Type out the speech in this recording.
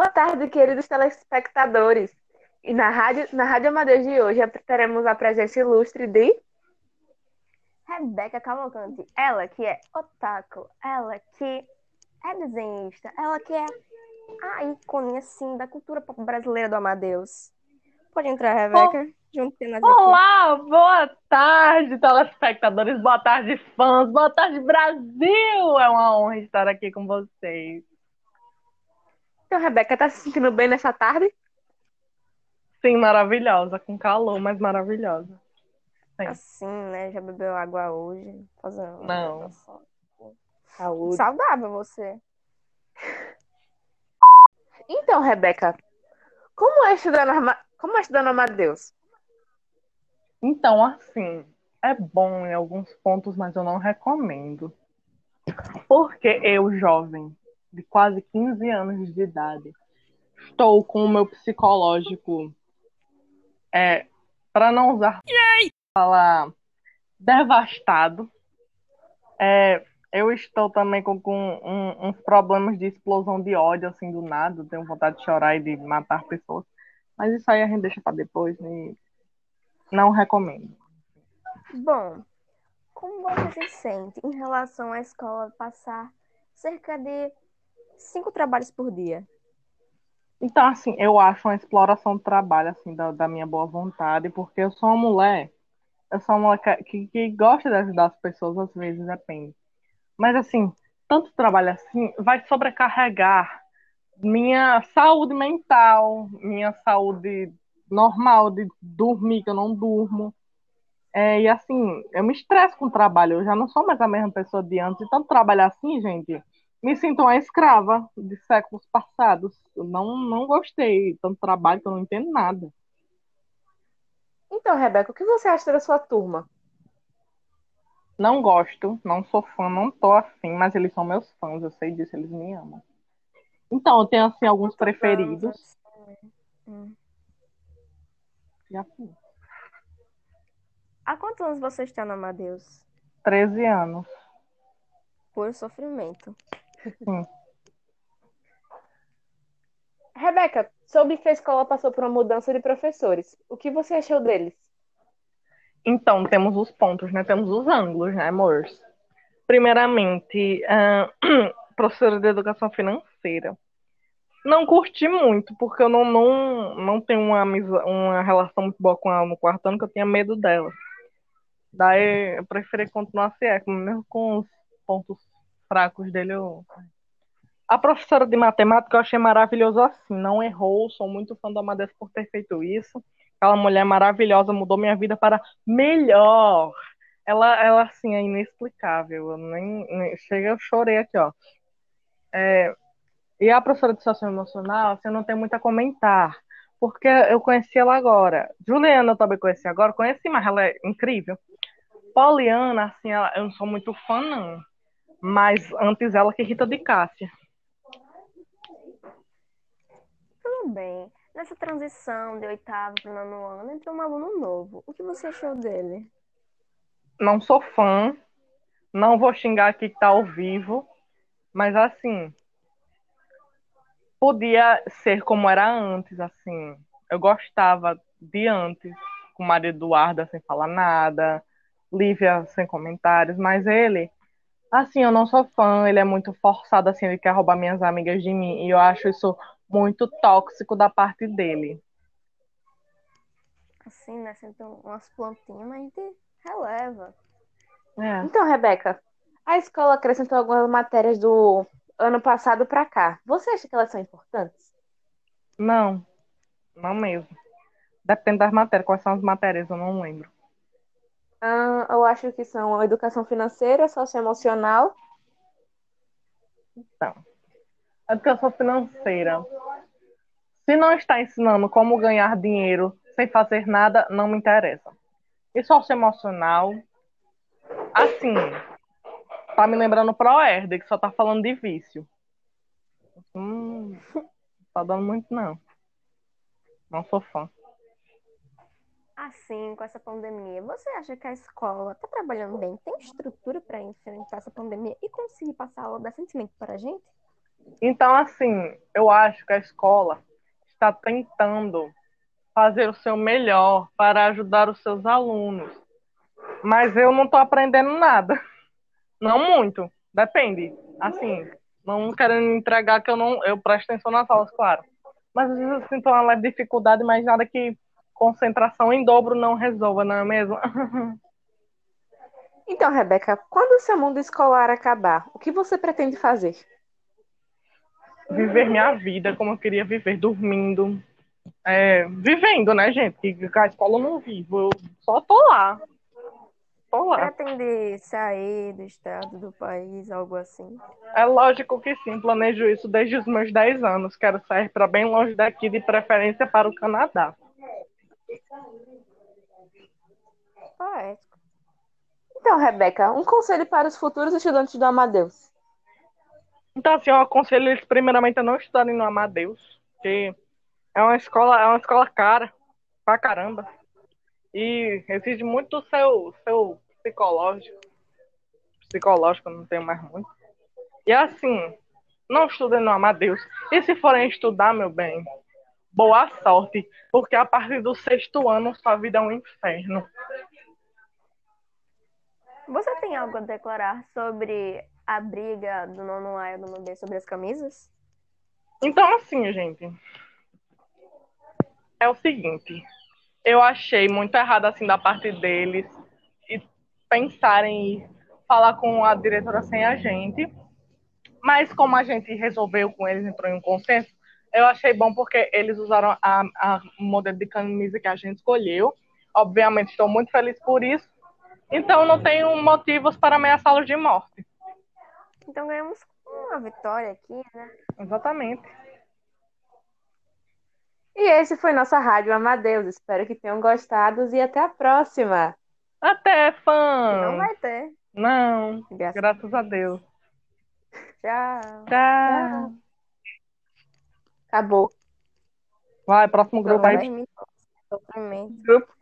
Boa tarde, queridos telespectadores. E na Rádio, na Rádio Amadeus de hoje teremos a presença ilustre de Rebeca Cavalcante. Ela que é otaku, ela que é desenhista, ela que é a ícone, assim, da cultura pop brasileira do Amadeus. Pode entrar, Rebeca. Oh. Junto Olá, aqui. boa tarde, telespectadores, boa tarde, fãs, boa tarde, Brasil! É uma honra estar aqui com vocês. Então, Rebeca, tá se sentindo bem nessa tarde? Sim, maravilhosa, com calor, mas maravilhosa. Sim. Assim, né? Já bebeu água hoje? Fazendo Não. Saúde. Saudável você. Então, Rebeca, como é estudar no, como é estudar no Amadeus? Então, assim, é bom em alguns pontos, mas eu não recomendo. Porque eu, jovem, de quase 15 anos de idade, estou com o meu psicológico, é, para não usar falar devastado. É, eu estou também com, com um, uns problemas de explosão de ódio, assim, do nada. Tenho vontade de chorar e de matar pessoas. Mas isso aí a gente deixa para depois. Né? Não recomendo. Bom, como você se sente em relação à escola passar cerca de cinco trabalhos por dia? Então, assim, eu acho uma exploração do trabalho, assim, da, da minha boa vontade, porque eu sou uma mulher, eu sou uma mulher que, que gosta de ajudar as pessoas, às vezes depende. Mas, assim, tanto trabalho assim vai sobrecarregar minha saúde mental, minha saúde normal de dormir, que eu não durmo. É, e assim, eu me estresso com o trabalho, eu já não sou mais a mesma pessoa de antes. E tanto trabalhar assim, gente, me sinto uma escrava de séculos passados. Eu não, não gostei tanto trabalho que eu não entendo nada. Então, Rebeca, o que você acha da sua turma? Não gosto, não sou fã, não tô afim, mas eles são meus fãs, eu sei disso, eles me amam. Então, eu tenho, assim, alguns preferidos. Hum. Já fui. Há quantos anos você está no Amadeus? 13 anos. Por sofrimento. Sim. Rebeca, soube que a escola passou por uma mudança de professores. O que você achou deles? Então, temos os pontos, né? Temos os ângulos, né, amores? Primeiramente, uh, professora de educação financeira. Não curti muito, porque eu não, não, não tenho uma, uma relação muito boa com ela no quarto ano, que eu tinha medo dela. Daí eu preferi continuar assim, é, mesmo com os pontos fracos dele. Eu... A professora de matemática eu achei maravilhoso assim, não errou, sou muito fã da Amadeus por ter feito isso. Aquela mulher maravilhosa mudou minha vida para melhor. Ela, ela assim, é inexplicável. Eu nem, nem, chega, eu chorei aqui, ó. É, e a professora de Social Emocional, assim, eu não tenho muito a comentar, porque eu conheci ela agora. Juliana eu também conheci agora, conheci, mas ela é incrível. Poliana, assim, ela, eu não sou muito fã, não. Mas antes ela que Rita de Cássia. Tudo bem. Nessa transição de oitavo para nono ano, entrou um aluno novo. O que você achou dele? Não sou fã. Não vou xingar aqui que tá ao vivo. Mas assim. Podia ser como era antes, assim. Eu gostava de antes, com Maria Eduarda sem falar nada, Lívia sem comentários, mas ele, assim, eu não sou fã, ele é muito forçado, assim, ele quer roubar minhas amigas de mim, e eu acho isso muito tóxico da parte dele. Assim, né? Sempre umas plantinhas, mas a gente releva. É. Então, Rebeca, a escola acrescentou algumas matérias do ano passado para cá. Você acha que elas são importantes? Não, não mesmo. Depende das matérias. Quais são as matérias? Eu não lembro. Ah, eu acho que são educação financeira, socioemocional. Então, educação financeira. Se não está ensinando como ganhar dinheiro sem fazer nada, não me interessa. E socioemocional, assim, tá me lembrando pro Erde, que só tá falando de vício. Hum, tá dando muito não. Não sou fã. Assim, com essa pandemia, você acha que a escola tá trabalhando bem? Tem estrutura para enfrentar essa pandemia e conseguir passar aula decentemente para a gente? Então, assim, eu acho que a escola está tentando fazer o seu melhor para ajudar os seus alunos. Mas eu não estou aprendendo nada. Não muito. Depende. Assim, não querendo entregar que eu não eu presto atenção nas aulas, claro. Mas às vezes eu sinto uma leve dificuldade, mas nada que concentração em dobro não resolva, não é mesmo? Então, Rebeca, quando o seu mundo escolar acabar, o que você pretende fazer? Viver minha vida como eu queria viver, dormindo, é, vivendo, né, gente? Que a escola eu não vivo, eu só tô lá. Tô lá. Pretende sair do estado, do país, algo assim? É lógico que sim, planejo isso desde os meus 10 anos. Quero sair para bem longe daqui, de preferência para o Canadá. Poético. Então, Rebeca, um conselho para os futuros estudantes do Amadeus. Então, assim, eu aconselho eles primeiramente a não estudarem no Amadeus, porque é uma escola, é uma escola cara pra caramba. E exige muito do seu, seu psicológico. Psicológico, não tenho mais muito. E assim, não estudem no Amadeus. E se forem estudar, meu bem, boa sorte, porque a partir do sexto ano sua vida é um inferno. Você tem algo a declarar sobre a briga do nono A e do nono B sobre as camisas? Então, assim, gente, é o seguinte, eu achei muito errado, assim, da parte deles e pensarem em falar com a diretora sem a gente, mas como a gente resolveu com eles, entrou em um consenso, eu achei bom porque eles usaram a, a modelo de camisa que a gente escolheu. Obviamente, estou muito feliz por isso. Então não tenho motivos para ameaçá-los de morte. Então ganhamos uma vitória aqui, né? Exatamente. E esse foi nossa Rádio Amadeus. Espero que tenham gostado e até a próxima. Até, fã! Não vai ter. Não, Graças, graças a Deus. Tchau. Tchau. Acabou. Vai, próximo grupo Agora aí. Grupo.